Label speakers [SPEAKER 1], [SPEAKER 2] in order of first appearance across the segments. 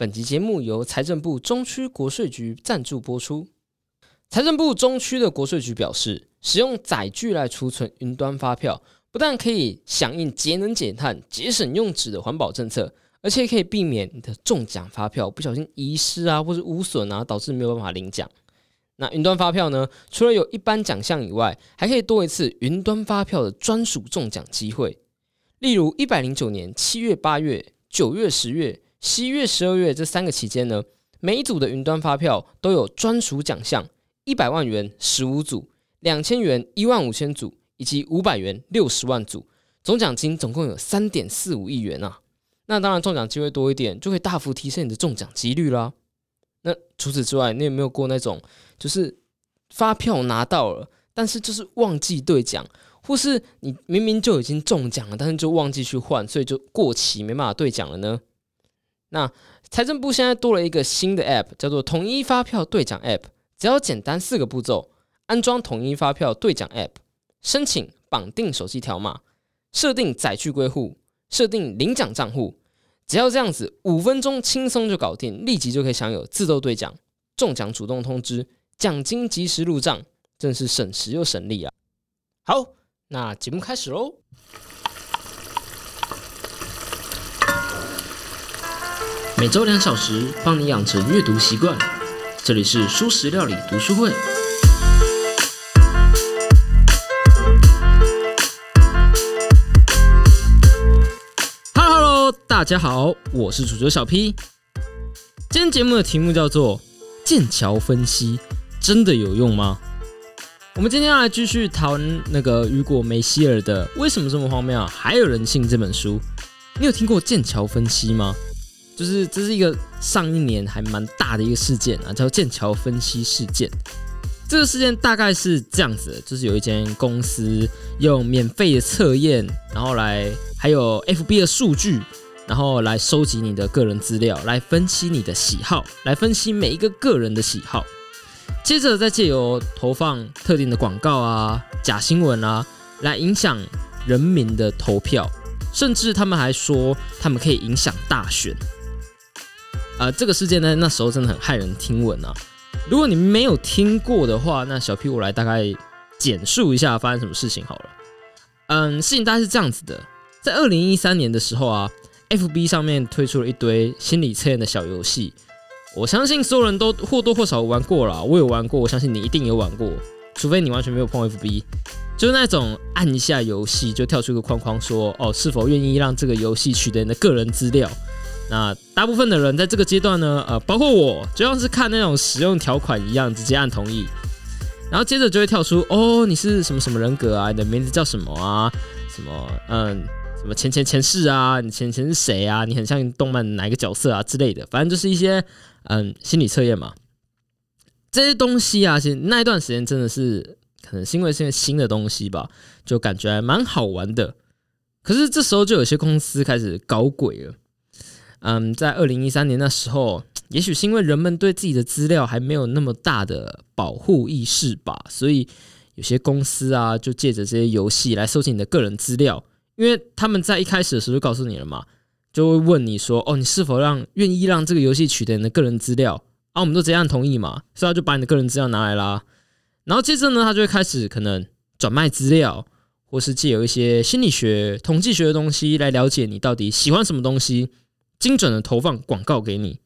[SPEAKER 1] 本集节目由财政部中区国税局赞助播出。财政部中区的国税局表示，使用载具来储存云端发票，不但可以响应节能减碳、节省用纸的环保政策，而且可以避免你的中奖发票不小心遗失啊，或是污损啊，导致没有办法领奖。那云端发票呢？除了有一般奖项以外，还可以多一次云端发票的专属中奖机会。例如，一百零九年七月、八月、九月、十月、十一月、十二月这三个期间呢，每一组的云端发票都有专属奖项：一百万元十五组，两千元一万五千组，以及五百元六十万组。总奖金总共有三点四五亿元啊！那当然，中奖机会多一点，就会大幅提升你的中奖几率啦。那除此之外，你有没有过那种，就是发票拿到了，但是就是忘记兑奖？或是你明明就已经中奖了，但是就忘记去换，所以就过期没办法兑奖了呢？那财政部现在多了一个新的 App，叫做统一发票兑奖 App。只要简单四个步骤：安装统一发票兑奖 App，申请绑定手机条码，设定载具归户，设定领奖账户。只要这样子，五分钟轻松就搞定，立即就可以享有自动兑奖、中奖主动通知、奖金及时入账，真是省时又省力啊！好。那节目开始喽！每周两小时，帮你养成阅读习惯。这里是舒食料理读书会。Hello，Hello，大家好，我是主角小 P。今天节目的题目叫做“剑桥分析”，真的有用吗？我们今天要来继续谈那个雨果·梅希尔的《为什么这么荒谬还有人信》这本书。你有听过剑桥分析吗？就是这是一个上一年还蛮大的一个事件啊，叫剑桥分析事件。这个事件大概是这样子：就是有一间公司用免费的测验，然后来还有 FB 的数据，然后来收集你的个人资料，来分析你的喜好，来分析每一个个人的喜好。接着再借由投放特定的广告啊、假新闻啊，来影响人民的投票，甚至他们还说他们可以影响大选。啊，这个事件呢，那时候真的很骇人听闻啊！如果你没有听过的话，那小 P 我来大概简述一下发生什么事情好了。嗯，事情大概是这样子的，在二零一三年的时候啊，FB 上面推出了一堆心理测验的小游戏。我相信所有人都或多或少玩过了，我有玩过，我相信你一定有玩过，除非你完全没有碰 FB，就是那种按一下游戏就跳出一个框框，说哦是否愿意让这个游戏取得你的个人资料。那大部分的人在这个阶段呢，呃，包括我，就像是看那种使用条款一样，直接按同意，然后接着就会跳出哦你是什么什么人格啊，你的名字叫什么啊，什么嗯。什么前前前世啊？你前前是谁啊？你很像动漫哪一个角色啊之类的？反正就是一些嗯心理测验嘛。这些东西啊，其实那一段时间真的是可能是因为是新的东西吧，就感觉还蛮好玩的。可是这时候就有些公司开始搞鬼了。嗯，在二零一三年那时候，也许是因为人们对自己的资料还没有那么大的保护意识吧，所以有些公司啊，就借着这些游戏来收集你的个人资料。因为他们在一开始的时候就告诉你了嘛，就会问你说：“哦，你是否让愿意让这个游戏取得你的个人资料？”啊，我们都直接按同意嘛，所以他就把你的个人资料拿来啦。然后接着呢，他就会开始可能转卖资料，或是借有一些心理学、统计学的东西来了解你到底喜欢什么东西，精准的投放广告给你，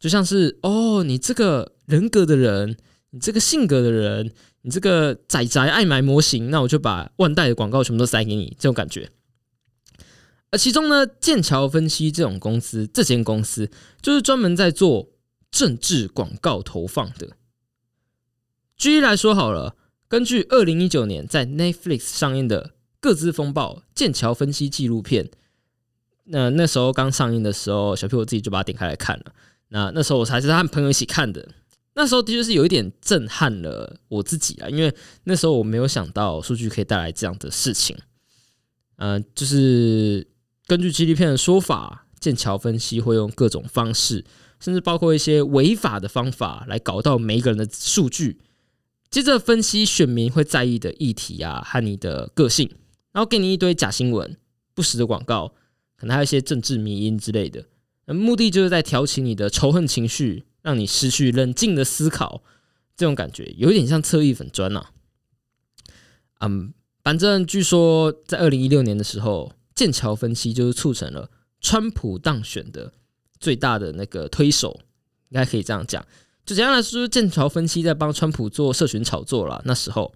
[SPEAKER 1] 就像是哦，你这个人格的人，你这个性格的人，你这个仔仔爱买模型，那我就把万代的广告全部都塞给你，这种感觉。而其中呢，剑桥分析这种公司，这间公司就是专门在做政治广告投放的。举例来说好了，根据二零一九年在 Netflix 上映的《各自风暴》剑桥分析纪录片，那那时候刚上映的时候，小 P 我自己就把它点开来看了。那那时候我才是他和朋友一起看的，那时候的确是有一点震撼了我自己啊，因为那时候我没有想到数据可以带来这样的事情。嗯，就是。根据纪录片的说法，剑桥分析会用各种方式，甚至包括一些违法的方法，来搞到每一个人的数据。接着分析选民会在意的议题啊，和你的个性，然后给你一堆假新闻、不实的广告，可能还有一些政治迷因之类的。那目的就是在挑起你的仇恨情绪，让你失去冷静的思考。这种感觉有一点像侧翼粉砖啊。嗯，反正据说在二零一六年的时候，剑桥分析就是促成了川普当选的最大的那个推手，应该可以这样讲。就简单来说，剑桥分析在帮川普做社群炒作了。那时候，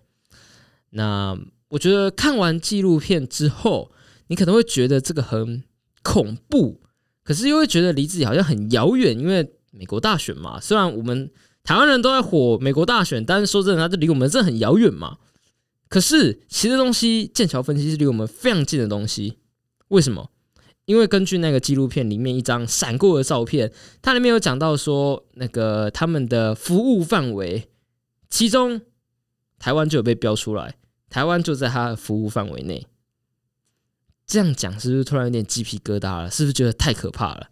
[SPEAKER 1] 那我觉得看完纪录片之后，你可能会觉得这个很恐怖，可是又会觉得离自己好像很遥远，因为美国大选嘛。虽然我们台湾人都在火美国大选，但是说真的，它就离我们这很遥远嘛。可是其实东西，剑桥分析是离我们非常近的东西。为什么？因为根据那个纪录片里面一张闪过的照片，它里面有讲到说，那个他们的服务范围，其中台湾就有被标出来，台湾就在他的服务范围内。这样讲是不是突然有点鸡皮疙瘩了？是不是觉得太可怕了？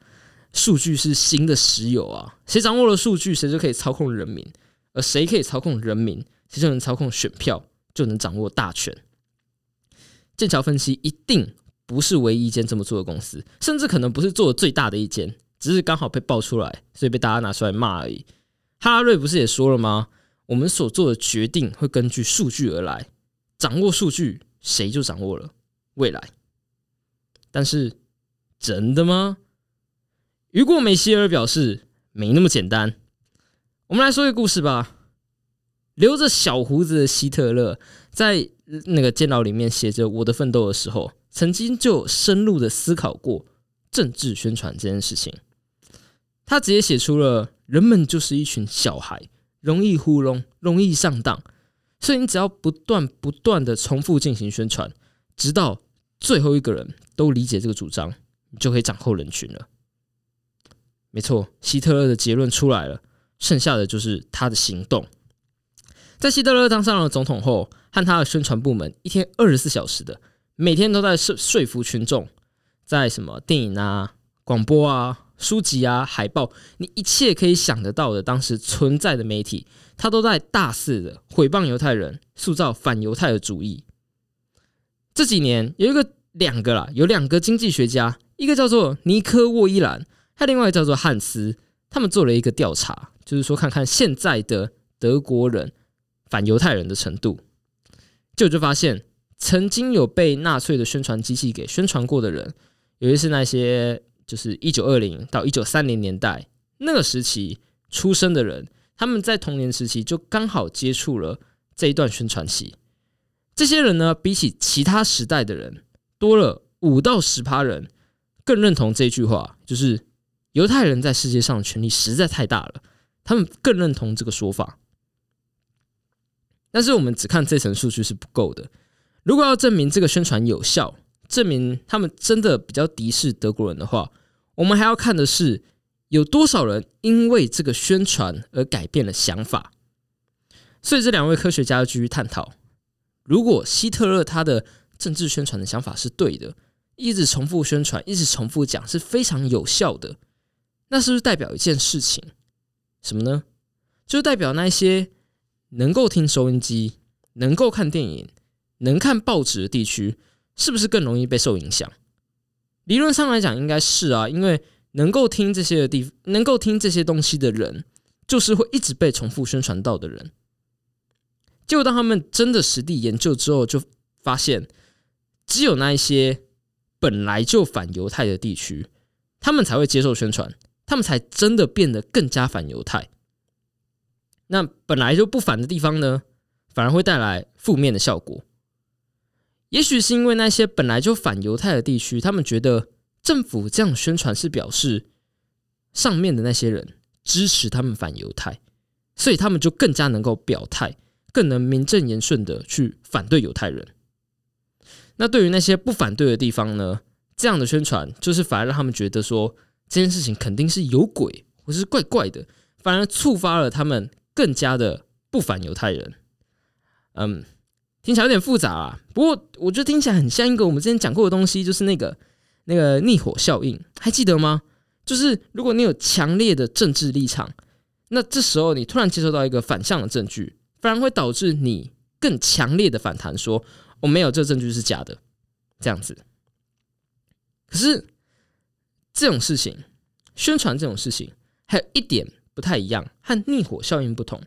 [SPEAKER 1] 数据是新的石油啊，谁掌握了数据，谁就可以操控人民；而谁可以操控人民，谁就能操控选票，就能掌握大权。剑桥分析一定。不是唯一一间这么做的公司，甚至可能不是做的最大的一间，只是刚好被爆出来，所以被大家拿出来骂而已。哈拉瑞不是也说了吗？我们所做的决定会根据数据而来，掌握数据，谁就掌握了未来。但是真的吗？雨果梅希尔表示没那么简单。我们来说一个故事吧。留着小胡子的希特勒在那个监牢里面写着《我的奋斗》的时候。曾经就深入的思考过政治宣传这件事情，他直接写出了人们就是一群小孩，容易糊弄，容易上当，所以你只要不断不断的重复进行宣传，直到最后一个人都理解这个主张，你就可以掌控人群了。没错，希特勒的结论出来了，剩下的就是他的行动。在希特勒当上了总统后，和他的宣传部门一天二十四小时的。每天都在说说服群众，在什么电影啊、广播啊、书籍啊、海报，你一切可以想得到的当时存在的媒体，他都在大肆的毁谤犹太人，塑造反犹太的主义。这几年有一个两个啦，有两个经济学家，一个叫做尼科沃伊兰，他另外叫做汉斯，他们做了一个调查，就是说看看现在的德国人反犹太人的程度，就就发现。曾经有被纳粹的宣传机器给宣传过的人，尤其是那些就是一九二零到一九三零年代那个时期出生的人，他们在童年时期就刚好接触了这一段宣传期。这些人呢，比起其他时代的人多了五到十趴人更认同这句话，就是犹太人在世界上权力实在太大了，他们更认同这个说法。但是我们只看这层数据是不够的。如果要证明这个宣传有效，证明他们真的比较敌视德国人的话，我们还要看的是有多少人因为这个宣传而改变了想法。所以这两位科学家继续探讨：如果希特勒他的政治宣传的想法是对的，一直重复宣传，一直重复讲是非常有效的，那是不是代表一件事情？什么呢？就代表那些能够听收音机、能够看电影。能看报纸的地区是不是更容易被受影响？理论上来讲，应该是啊，因为能够听这些的地，能够听这些东西的人，就是会一直被重复宣传到的人。结果当他们真的实地研究之后，就发现，只有那一些本来就反犹太的地区，他们才会接受宣传，他们才真的变得更加反犹太。那本来就不反的地方呢，反而会带来负面的效果。也许是因为那些本来就反犹太的地区，他们觉得政府这样宣传是表示上面的那些人支持他们反犹太，所以他们就更加能够表态，更能名正言顺的去反对犹太人。那对于那些不反对的地方呢？这样的宣传就是反而让他们觉得说这件事情肯定是有鬼或是怪怪的，反而触发了他们更加的不反犹太人。嗯。听起来有点复杂啊，不过我觉得听起来很像一个我们之前讲过的东西，就是那个那个逆火效应，还记得吗？就是如果你有强烈的政治立场，那这时候你突然接收到一个反向的证据，反而会导致你更强烈的反弹，说我没有这证据是假的，这样子。可是这种事情宣传这种事情，还有一点不太一样，和逆火效应不同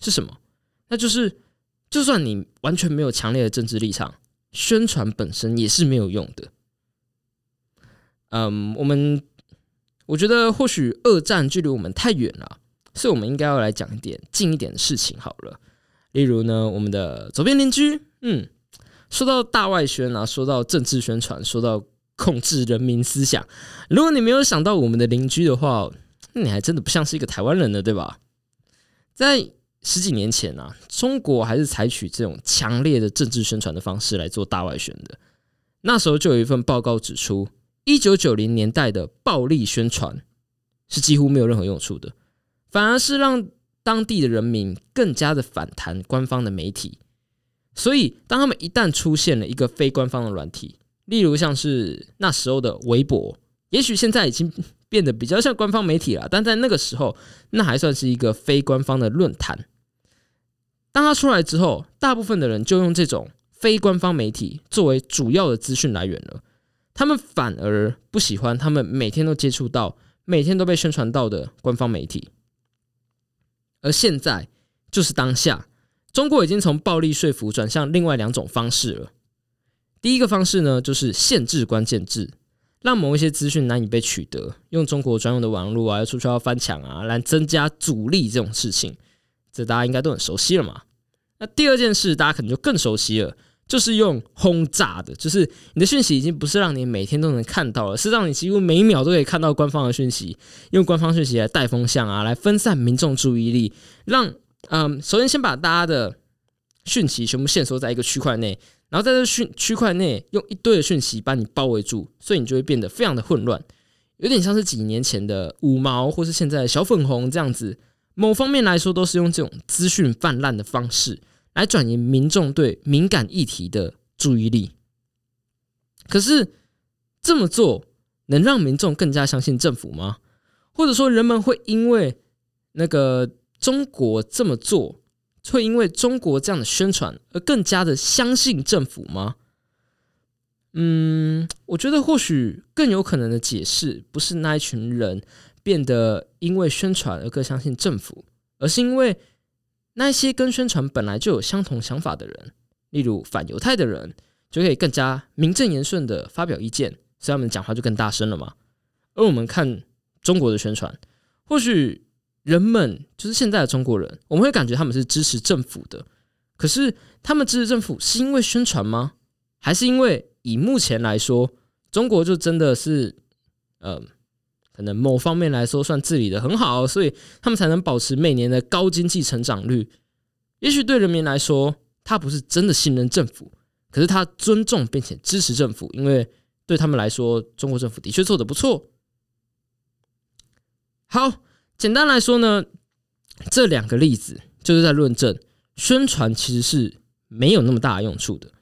[SPEAKER 1] 是什么？那就是，就算你完全没有强烈的政治立场，宣传本身也是没有用的。嗯，我们我觉得或许二战距离我们太远了，所以我们应该要来讲一点近一点的事情好了。例如呢，我们的左边邻居，嗯，说到大外宣啊，说到政治宣传，说到。控制人民思想。如果你没有想到我们的邻居的话，那你还真的不像是一个台湾人呢，对吧？在十几年前啊，中国还是采取这种强烈的政治宣传的方式来做大外宣的。那时候就有一份报告指出，一九九零年代的暴力宣传是几乎没有任何用处的，反而是让当地的人民更加的反弹官方的媒体。所以，当他们一旦出现了一个非官方的软体，例如像是那时候的微博，也许现在已经变得比较像官方媒体了，但在那个时候，那还算是一个非官方的论坛。当它出来之后，大部分的人就用这种非官方媒体作为主要的资讯来源了。他们反而不喜欢他们每天都接触到、每天都被宣传到的官方媒体。而现在就是当下，中国已经从暴力说服转向另外两种方式了。第一个方式呢，就是限制关键字，让某一些资讯难以被取得，用中国专用的网络啊，要出去要翻墙啊，来增加阻力这种事情，这大家应该都很熟悉了嘛。那第二件事，大家可能就更熟悉了，就是用轰炸的，就是你的讯息已经不是让你每天都能看到了，是让你几乎每一秒都可以看到官方的讯息，用官方讯息来带风向啊，来分散民众注意力，让嗯，首先先把大家的讯息全部限缩在一个区块内。然后在这讯区块内用一堆的讯息把你包围住，所以你就会变得非常的混乱，有点像是几年前的五毛或是现在的小粉红这样子。某方面来说，都是用这种资讯泛滥的方式来转移民众对敏感议题的注意力。可是这么做能让民众更加相信政府吗？或者说，人们会因为那个中国这么做？会因为中国这样的宣传而更加的相信政府吗？嗯，我觉得或许更有可能的解释不是那一群人变得因为宣传而更相信政府，而是因为那些跟宣传本来就有相同想法的人，例如反犹太的人，就可以更加名正言顺的发表意见，所以他们讲话就更大声了嘛。而我们看中国的宣传，或许。人们就是现在的中国人，我们会感觉他们是支持政府的。可是他们支持政府是因为宣传吗？还是因为以目前来说，中国就真的是，呃，可能某方面来说算治理的很好，所以他们才能保持每年的高经济成长率。也许对人民来说，他不是真的信任政府，可是他尊重并且支持政府，因为对他们来说，中国政府的确做的不错。好。简单来说呢，这两个例子就是在论证宣传其实是没有那么大用处的。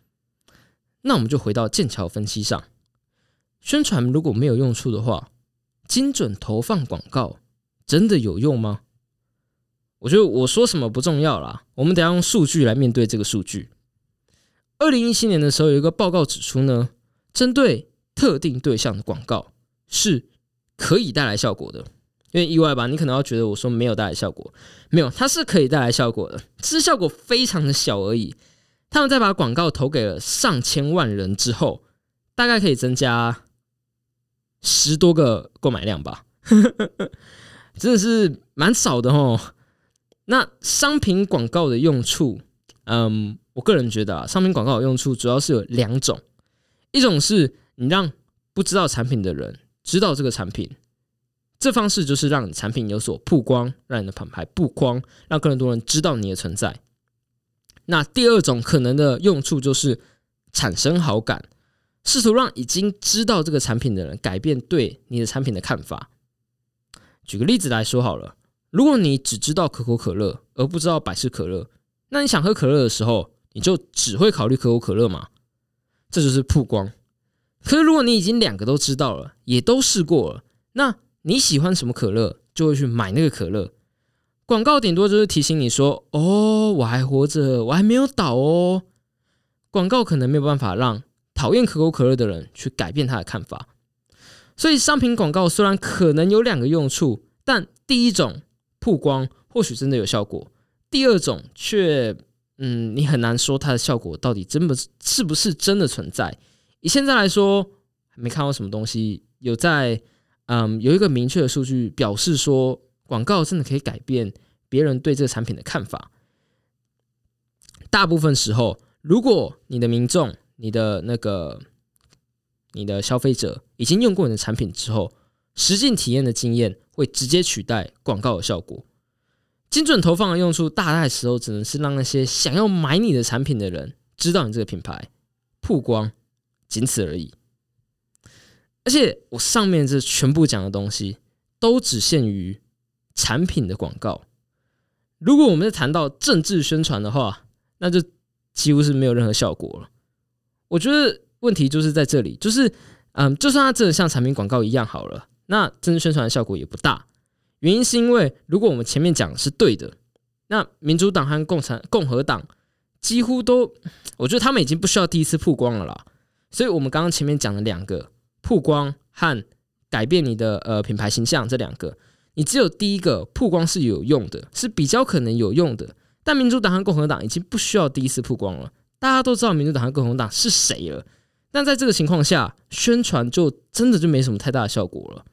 [SPEAKER 1] 那我们就回到剑桥分析上，宣传如果没有用处的话，精准投放广告真的有用吗？我觉得我说什么不重要啦，我们得要用数据来面对这个数据。二零一七年的时候，有一个报告指出呢，针对特定对象的广告是可以带来效果的。因为意外吧，你可能要觉得我说没有带来效果，没有，它是可以带来效果的，只是效果非常的小而已。他们在把广告投给了上千万人之后，大概可以增加十多个购买量吧，真的是蛮少的哦。那商品广告的用处，嗯，我个人觉得啊，商品广告的用处主要是有两种，一种是你让不知道产品的人知道这个产品。这方式就是让你产品有所曝光，让你的品牌曝光，让更多人知道你的存在。那第二种可能的用处就是产生好感，试图让已经知道这个产品的人改变对你的产品的看法。举个例子来说好了，如果你只知道可口可乐而不知道百事可乐，那你想喝可乐的时候，你就只会考虑可口可乐嘛？这就是曝光。可是如果你已经两个都知道了，也都试过了，那你喜欢什么可乐，就会去买那个可乐。广告顶多就是提醒你说：“哦，我还活着，我还没有倒哦。”广告可能没有办法让讨厌可口可乐的人去改变他的看法。所以商品广告虽然可能有两个用处，但第一种曝光或许真的有效果，第二种却嗯，你很难说它的效果到底真的是不是真的存在。以现在来说，没看到什么东西有在嗯有一个明确的数据表示说广告真的可以改变别人对这个产品的看法。大部分时候，如果你的民众、你的那个、你的消费者已经用过你的产品之后，实际体验的经验会直接取代广告的效果。精准投放的用处，大概时候只能是让那些想要买你的产品的人知道你这个品牌，曝光，仅此而已。而且，我上面这全部讲的东西，都只限于产品的广告。如果我们在谈到政治宣传的话，那就几乎是没有任何效果了。我觉得问题就是在这里，就是嗯，就算它真的像产品广告一样好了，那政治宣传的效果也不大。原因是因为如果我们前面讲是对的，那民主党和共产共和党几乎都，我觉得他们已经不需要第一次曝光了啦。所以，我们刚刚前面讲的两个曝光和改变你的呃品牌形象这两个，你只有第一个曝光是有用的，是比较可能有用的。但民主党和共和党已经不需要第一次曝光了，大家都知道民主党和共和党是谁了。但在这个情况下，宣传就真的就没什么太大的效果了。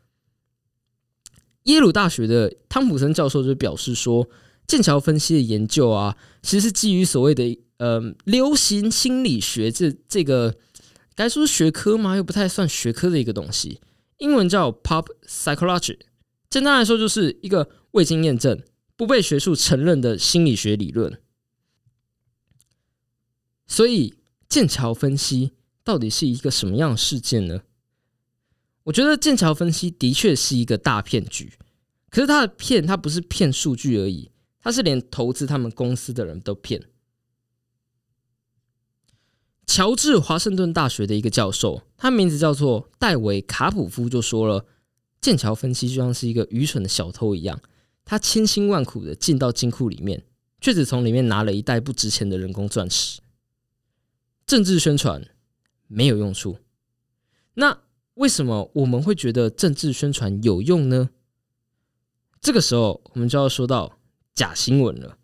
[SPEAKER 1] 耶鲁大学的汤普森教授就表示说，剑桥分析的研究啊，其实是基于所谓的呃流行心理学这这个该说是学科吗？又不太算学科的一个东西，英文叫 pop psychology。简单来说，就是一个未经验证。不被学术承认的心理学理论，所以剑桥分析到底是一个什么样的事件呢？我觉得剑桥分析的确是一个大骗局，可是他的骗，他不是骗数据而已，他是连投资他们公司的人都骗。乔治华盛顿大学的一个教授，他名字叫做戴维卡普夫，就说了，剑桥分析就像是一个愚蠢的小偷一样。他千辛万苦的进到金库里面，却只从里面拿了一袋不值钱的人工钻石。政治宣传没有用处，那为什么我们会觉得政治宣传有用呢？这个时候，我们就要说到假新闻了。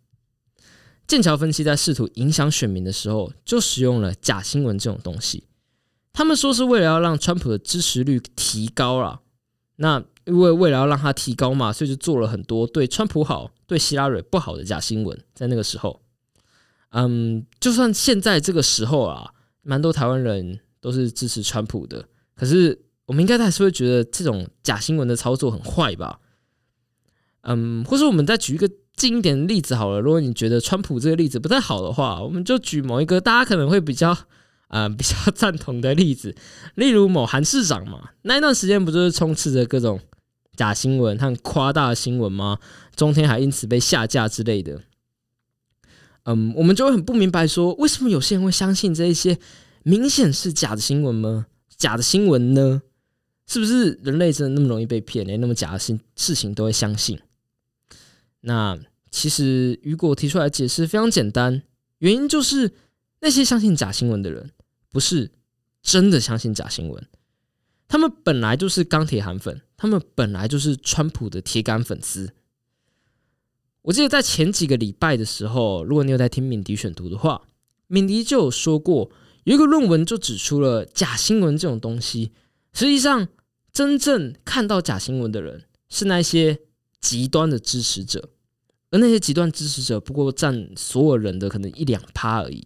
[SPEAKER 1] 剑桥分析在试图影响选民的时候，就使用了假新闻这种东西。他们说是为了要让川普的支持率提高了。那因为为了要让他提高嘛，所以就做了很多对川普好、对希拉蕊不好的假新闻。在那个时候，嗯，就算现在这个时候啊，蛮多台湾人都是支持川普的，可是我们应该还是会觉得这种假新闻的操作很坏吧？嗯，或者我们再举一个近一点的例子好了。如果你觉得川普这个例子不太好的话，我们就举某一个大家可能会比较。啊，比较赞同的例子，例如某韩市长嘛，那一段时间不就是充斥着各种假新闻和夸大新闻吗？中天还因此被下架之类的。嗯，我们就会很不明白，说为什么有些人会相信这一些明显是假的新闻吗？假的新闻呢？是不是人类真的那么容易被骗，连那么假的事事情都会相信？那其实雨果提出来解释非常简单，原因就是那些相信假新闻的人。不是真的相信假新闻，他们本来就是钢铁韩粉，他们本来就是川普的铁杆粉丝。我记得在前几个礼拜的时候，如果你有在听敏迪选读的话，敏迪就有说过，有一个论文就指出了假新闻这种东西，实际上真正看到假新闻的人是那些极端的支持者，而那些极端支持者不过占所有人的可能一两趴而已。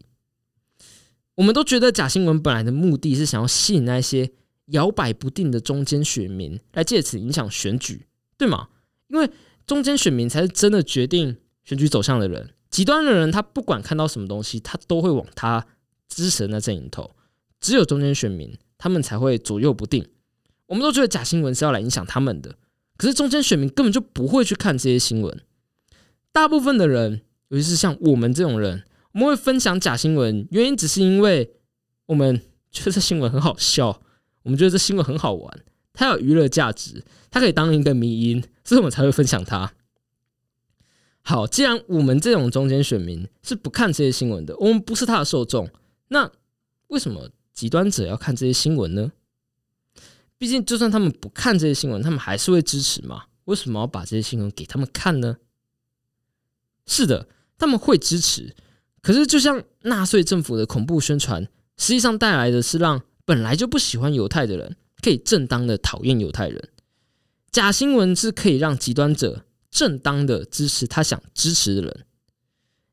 [SPEAKER 1] 我们都觉得假新闻本来的目的是想要吸引那些摇摆不定的中间选民，来借此影响选举，对吗？因为中间选民才是真的决定选举走向的人。极端的人，他不管看到什么东西，他都会往他支持的那阵营投。只有中间选民，他们才会左右不定。我们都觉得假新闻是要来影响他们的，可是中间选民根本就不会去看这些新闻。大部分的人，尤其是像我们这种人。我们会分享假新闻，原因只是因为我们觉得这新闻很好笑，我们觉得这新闻很好玩，它有娱乐价值，它可以当一个迷因，所以我们才会分享它。好，既然我们这种中间选民是不看这些新闻的，我们不是他的受众，那为什么极端者要看这些新闻呢？毕竟，就算他们不看这些新闻，他们还是会支持嘛？为什么要把这些新闻给他们看呢？是的，他们会支持。可是，就像纳粹政府的恐怖宣传，实际上带来的是让本来就不喜欢犹太的人可以正当的讨厌犹太人。假新闻是可以让极端者正当的支持他想支持的人。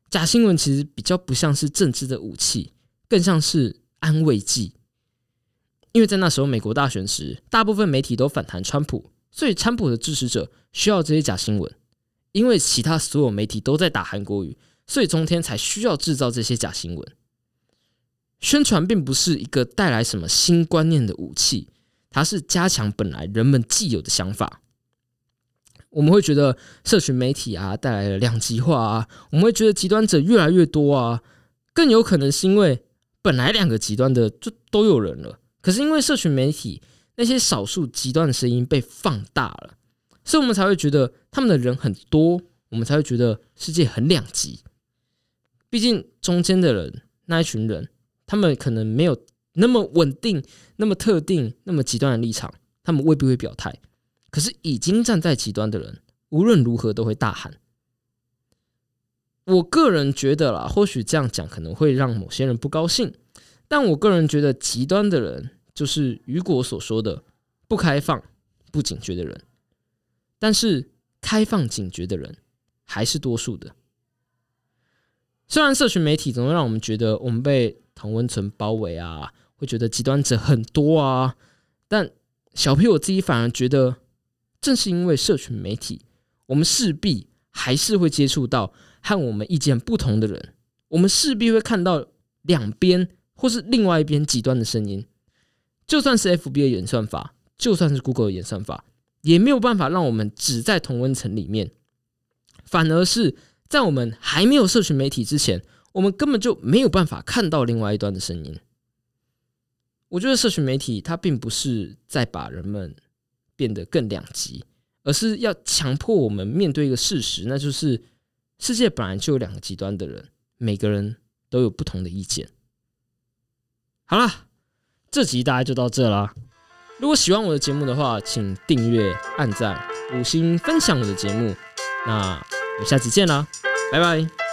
[SPEAKER 1] 假新闻其实比较不像是政治的武器，更像是安慰剂。因为在那时候美国大选时，大部分媒体都反弹川普，所以川普的支持者需要这些假新闻。因为其他所有媒体都在打韩国语，所以中天才需要制造这些假新闻。宣传并不是一个带来什么新观念的武器，它是加强本来人们既有的想法。我们会觉得社群媒体啊带来了两极化啊，我们会觉得极端者越来越多啊，更有可能是因为本来两个极端的就都有人了。可是因为社群媒体那些少数极端的声音被放大了，所以我们才会觉得他们的人很多，我们才会觉得世界很两极。毕竟中间的人那一群人，他们可能没有那么稳定、那么特定、那么极端的立场，他们未必会表态。可是已经站在极端的人，无论如何都会大喊。我个人觉得啦，或许这样讲可能会让某些人不高兴，但我个人觉得极端的人。就是雨果所说的不开放、不警觉的人，但是开放、警觉的人还是多数的。虽然社群媒体总会让我们觉得我们被同温层包围啊，会觉得极端者很多啊，但小 P 我自己反而觉得，正是因为社群媒体，我们势必还是会接触到和我们意见不同的人，我们势必会看到两边或是另外一边极端的声音。就算是 FB 的演算法，就算是 Google 的演算法，也没有办法让我们只在同温层里面。反而是在我们还没有社群媒体之前，我们根本就没有办法看到另外一端的声音。我觉得社群媒体它并不是在把人们变得更两极，而是要强迫我们面对一个事实，那就是世界本来就有两个极端的人，每个人都有不同的意见。好了。这集大概就到这啦。如果喜欢我的节目的话，请订阅、按赞、五星分享我的节目。那我们下期见啦，拜拜。